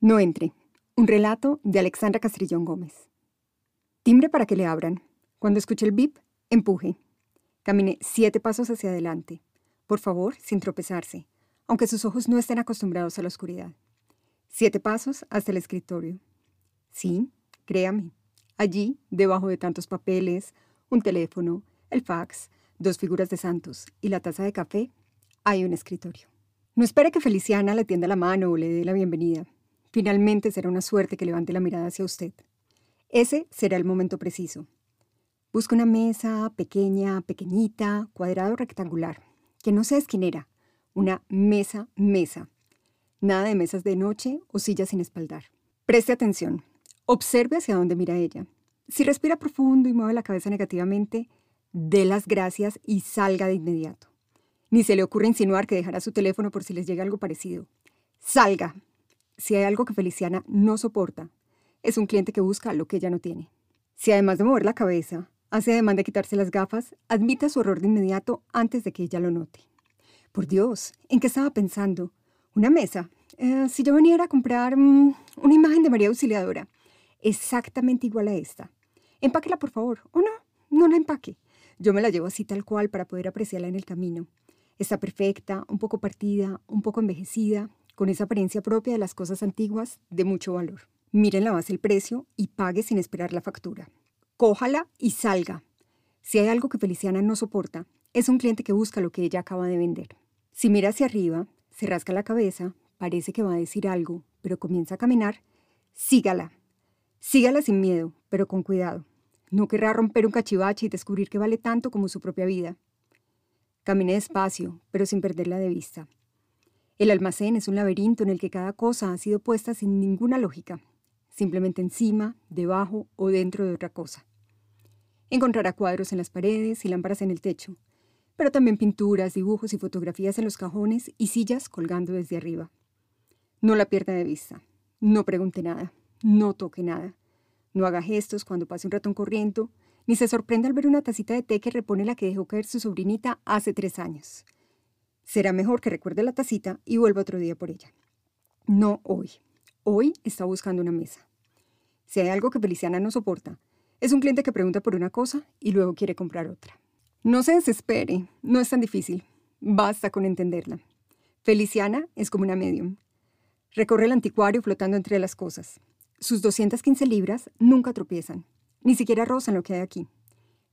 No entre. Un relato de Alexandra Castrillón Gómez. Timbre para que le abran. Cuando escuche el bip, empuje. Camine siete pasos hacia adelante. Por favor, sin tropezarse, aunque sus ojos no estén acostumbrados a la oscuridad. Siete pasos hasta el escritorio. Sí, créame. Allí, debajo de tantos papeles, un teléfono, el fax, dos figuras de santos y la taza de café, hay un escritorio. No espere que Feliciana le tienda la mano o le dé la bienvenida. Finalmente será una suerte que levante la mirada hacia usted. Ese será el momento preciso. Busca una mesa pequeña, pequeñita, cuadrado o rectangular, que no sea esquinera. Una mesa, mesa. Nada de mesas de noche o sillas sin espaldar. Preste atención. Observe hacia dónde mira ella. Si respira profundo y mueve la cabeza negativamente, dé las gracias y salga de inmediato. Ni se le ocurre insinuar que dejará su teléfono por si les llega algo parecido. Salga. Si hay algo que Feliciana no soporta, es un cliente que busca lo que ella no tiene. Si además de mover la cabeza, hace además de quitarse las gafas, admita su error de inmediato antes de que ella lo note. Por Dios, ¿en qué estaba pensando? Una mesa. Eh, si yo viniera a comprar mm, una imagen de María Auxiliadora, exactamente igual a esta. Empáquela, por favor. ¿O no? No la empaque. Yo me la llevo así tal cual para poder apreciarla en el camino. Está perfecta, un poco partida, un poco envejecida, con esa apariencia propia de las cosas antiguas de mucho valor. Miren la base el precio y pague sin esperar la factura. Cójala y salga. Si hay algo que Feliciana no soporta, es un cliente que busca lo que ella acaba de vender. Si mira hacia arriba, se rasca la cabeza, parece que va a decir algo, pero comienza a caminar, sígala. Sígala sin miedo, pero con cuidado. No querrá romper un cachivache y descubrir que vale tanto como su propia vida. Camine despacio, pero sin perderla de vista. El almacén es un laberinto en el que cada cosa ha sido puesta sin ninguna lógica, simplemente encima, debajo o dentro de otra cosa. Encontrará cuadros en las paredes y lámparas en el techo, pero también pinturas, dibujos y fotografías en los cajones y sillas colgando desde arriba. No la pierda de vista. No pregunte nada. No toque nada. No haga gestos cuando pase un ratón corriendo, ni se sorprenda al ver una tacita de té que repone la que dejó caer su sobrinita hace tres años. Será mejor que recuerde la tacita y vuelva otro día por ella. No hoy. Hoy está buscando una mesa. Si hay algo que Feliciana no soporta, es un cliente que pregunta por una cosa y luego quiere comprar otra. No se desespere, no es tan difícil. Basta con entenderla. Feliciana es como una medium. Recorre el anticuario flotando entre las cosas. Sus 215 libras nunca tropiezan, ni siquiera rozan lo que hay aquí.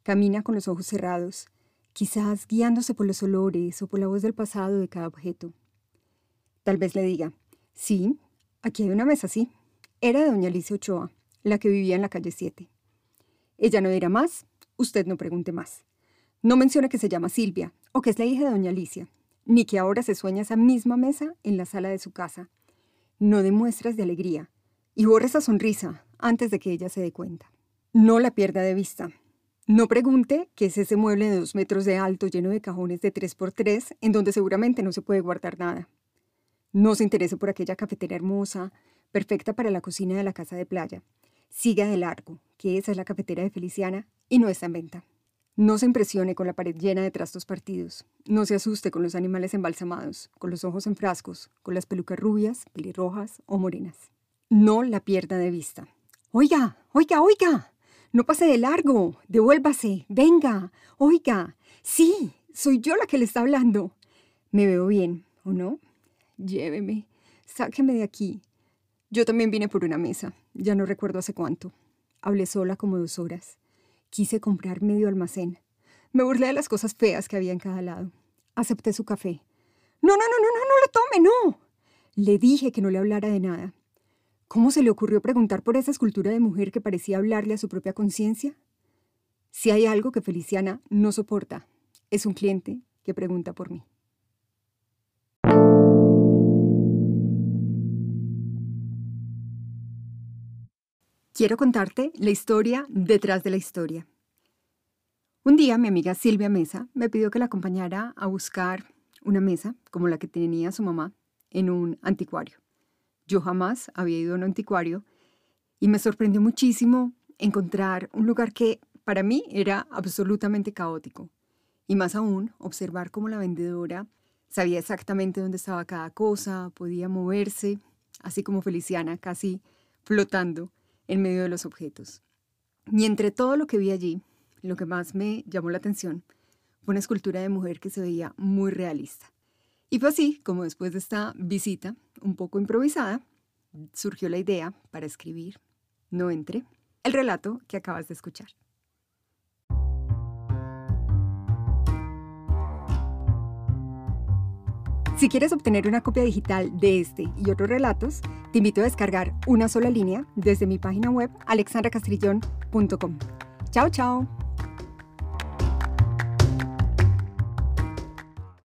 Camina con los ojos cerrados, quizás guiándose por los olores o por la voz del pasado de cada objeto. Tal vez le diga, sí, aquí hay una mesa así. Era de doña Alicia Ochoa, la que vivía en la calle 7. Ella no dirá más, usted no pregunte más. No menciona que se llama Silvia o que es la hija de doña Alicia, ni que ahora se sueña esa misma mesa en la sala de su casa. No demuestras de alegría y borra esa sonrisa antes de que ella se dé cuenta. No la pierda de vista. No pregunte qué es ese mueble de dos metros de alto lleno de cajones de tres por tres en donde seguramente no se puede guardar nada. No se interese por aquella cafetera hermosa, perfecta para la cocina de la casa de playa. Siga de largo, que esa es la cafetera de Feliciana y no está en venta. No se impresione con la pared llena de trastos partidos. No se asuste con los animales embalsamados, con los ojos en frascos, con las pelucas rubias, pelirrojas o morenas. No la pierda de vista. Oiga, oiga, oiga. No pase de largo, devuélvase, venga, oiga. Sí, soy yo la que le está hablando. Me veo bien, ¿o no? Lléveme, sáqueme de aquí. Yo también vine por una mesa, ya no recuerdo hace cuánto. Hablé sola como dos horas. Quise comprar medio almacén. Me burlé de las cosas feas que había en cada lado. Acepté su café. No, no, no, no, no, no lo tome, no. Le dije que no le hablara de nada. ¿Cómo se le ocurrió preguntar por esa escultura de mujer que parecía hablarle a su propia conciencia? Si hay algo que Feliciana no soporta, es un cliente que pregunta por mí. Quiero contarte la historia detrás de la historia. Un día mi amiga Silvia Mesa me pidió que la acompañara a buscar una mesa como la que tenía su mamá en un anticuario. Yo jamás había ido a un anticuario y me sorprendió muchísimo encontrar un lugar que para mí era absolutamente caótico. Y más aún, observar cómo la vendedora sabía exactamente dónde estaba cada cosa, podía moverse así como Feliciana, casi flotando en medio de los objetos. Y entre todo lo que vi allí, lo que más me llamó la atención fue una escultura de mujer que se veía muy realista. Y fue así como después de esta visita, un poco improvisada, surgió la idea para escribir, no entre, el relato que acabas de escuchar. Si quieres obtener una copia digital de este y otros relatos, te invito a descargar una sola línea desde mi página web alexandracastrillón.com. Chao, chao.